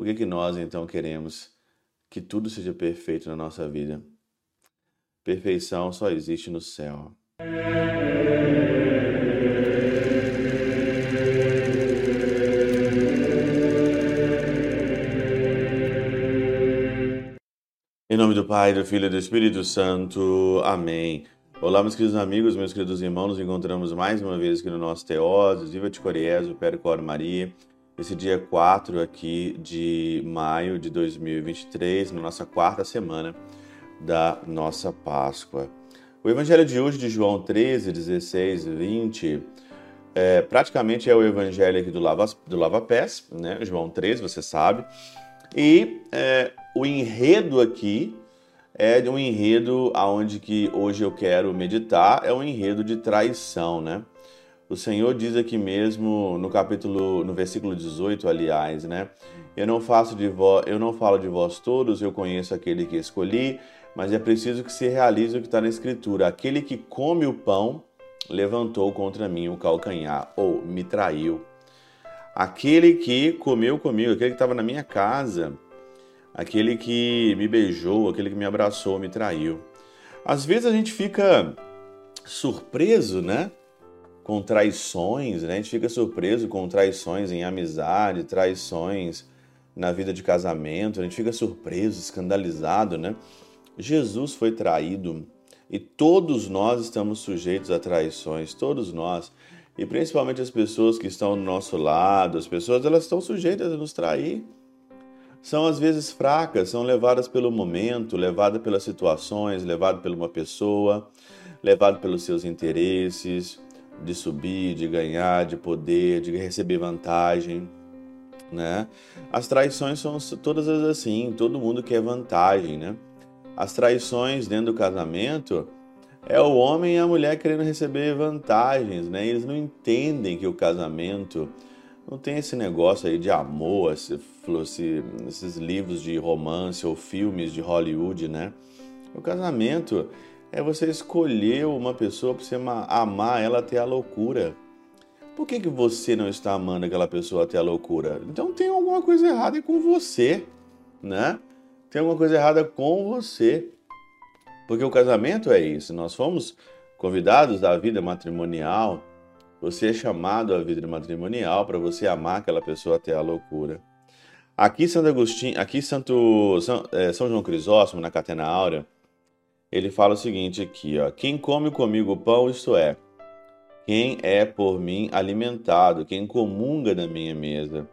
por que, que nós então queremos que tudo seja perfeito na nossa vida? Perfeição só existe no céu. Em nome do Pai, do Filho e do Espírito Santo. Amém. Olá, meus queridos amigos, meus queridos irmãos, nos encontramos mais uma vez aqui no nosso Teoses, Viva de Coriésio, Percor Maria, esse dia 4 aqui de maio de 2023, na nossa quarta semana da nossa Páscoa. O evangelho de hoje, de João 13, 16, 20, é, praticamente é o evangelho aqui do Lava, do Lava Pés, né? João 13, você sabe. E é, o enredo aqui é um enredo aonde que hoje eu quero meditar, é um enredo de traição, né? O Senhor diz aqui mesmo no capítulo, no versículo 18, aliás, né? Eu não faço de vós, eu não falo de vós todos, eu conheço aquele que escolhi, mas é preciso que se realize o que está na escritura. Aquele que come o pão levantou contra mim o calcanhar, ou me traiu. Aquele que comeu comigo, aquele que estava na minha casa, aquele que me beijou, aquele que me abraçou, me traiu. Às vezes a gente fica surpreso, né? Com traições, né? A gente fica surpreso com traições em amizade, traições na vida de casamento, a gente fica surpreso, escandalizado, né? Jesus foi traído e todos nós estamos sujeitos a traições, todos nós, e principalmente as pessoas que estão do nosso lado, as pessoas elas estão sujeitas a nos trair são às vezes fracas, são levadas pelo momento, levadas pelas situações, levadas por uma pessoa, levadas pelos seus interesses de subir, de ganhar, de poder, de receber vantagem, né? As traições são todas assim, todo mundo quer vantagem, né? As traições dentro do casamento é o homem e a mulher querendo receber vantagens, né? Eles não entendem que o casamento não tem esse negócio aí de amor, esse, esse, esses livros de romance ou filmes de Hollywood, né? O casamento é você escolher uma pessoa para você amar ela até a loucura. Por que, que você não está amando aquela pessoa até a loucura? Então tem alguma coisa errada com você, né? Tem alguma coisa errada com você. Porque o casamento é isso. Nós fomos convidados da vida matrimonial você é chamado à vida matrimonial para você amar aquela pessoa até a loucura. Aqui Santo Agostinho, aqui Santo São, é, São João Crisóstomo na Catena Áurea, ele fala o seguinte aqui, ó: Quem come comigo o pão, isto é, quem é por mim alimentado, quem comunga da minha mesa,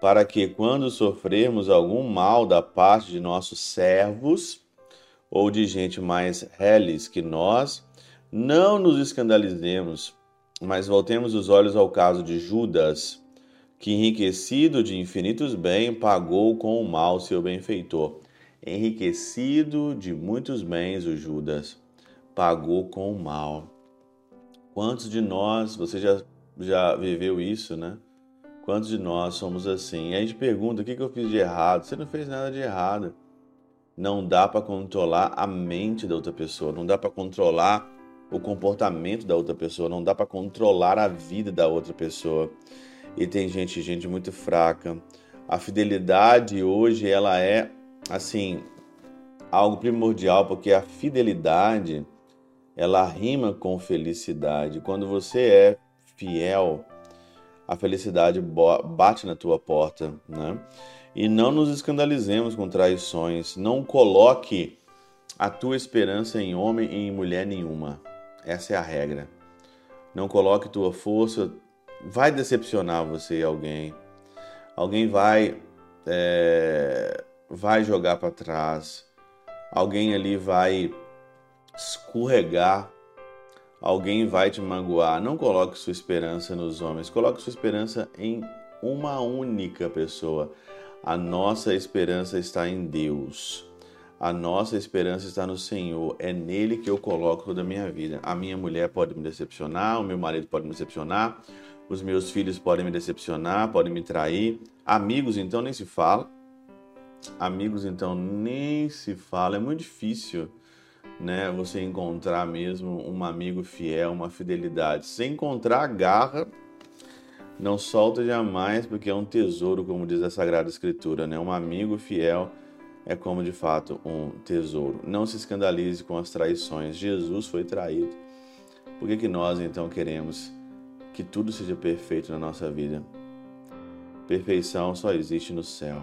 para que quando sofrermos algum mal da parte de nossos servos ou de gente mais reles que nós, não nos escandalizemos, mas voltemos os olhos ao caso de Judas, que enriquecido de infinitos bens, pagou com o mal seu benfeitor. Enriquecido de muitos bens, o Judas pagou com o mal. Quantos de nós, você já, já viveu isso, né? Quantos de nós somos assim? E a gente pergunta: o que, que eu fiz de errado? Você não fez nada de errado. Não dá para controlar a mente da outra pessoa, não dá para controlar o comportamento da outra pessoa, não dá para controlar a vida da outra pessoa. E tem gente, gente muito fraca. A fidelidade hoje ela é assim algo primordial porque a fidelidade ela rima com felicidade. Quando você é fiel, a felicidade bate na tua porta, né? E não nos escandalizemos com traições. Não coloque a tua esperança em homem e em mulher nenhuma. Essa é a regra. Não coloque tua força. Vai decepcionar você alguém. Alguém vai é, vai jogar para trás. Alguém ali vai escorregar. Alguém vai te magoar. Não coloque sua esperança nos homens. Coloque sua esperança em uma única pessoa. A nossa esperança está em Deus. A nossa esperança está no Senhor. É nele que eu coloco toda a minha vida. A minha mulher pode me decepcionar, o meu marido pode me decepcionar, os meus filhos podem me decepcionar, podem me trair. Amigos, então, nem se fala. Amigos, então, nem se fala. É muito difícil, né? Você encontrar mesmo um amigo fiel, uma fidelidade. Se encontrar, garra. Não solta jamais, porque é um tesouro, como diz a Sagrada Escritura, né? Um amigo fiel é como de fato um tesouro. Não se escandalize com as traições. Jesus foi traído. Por que, que nós então queremos que tudo seja perfeito na nossa vida? Perfeição só existe no céu.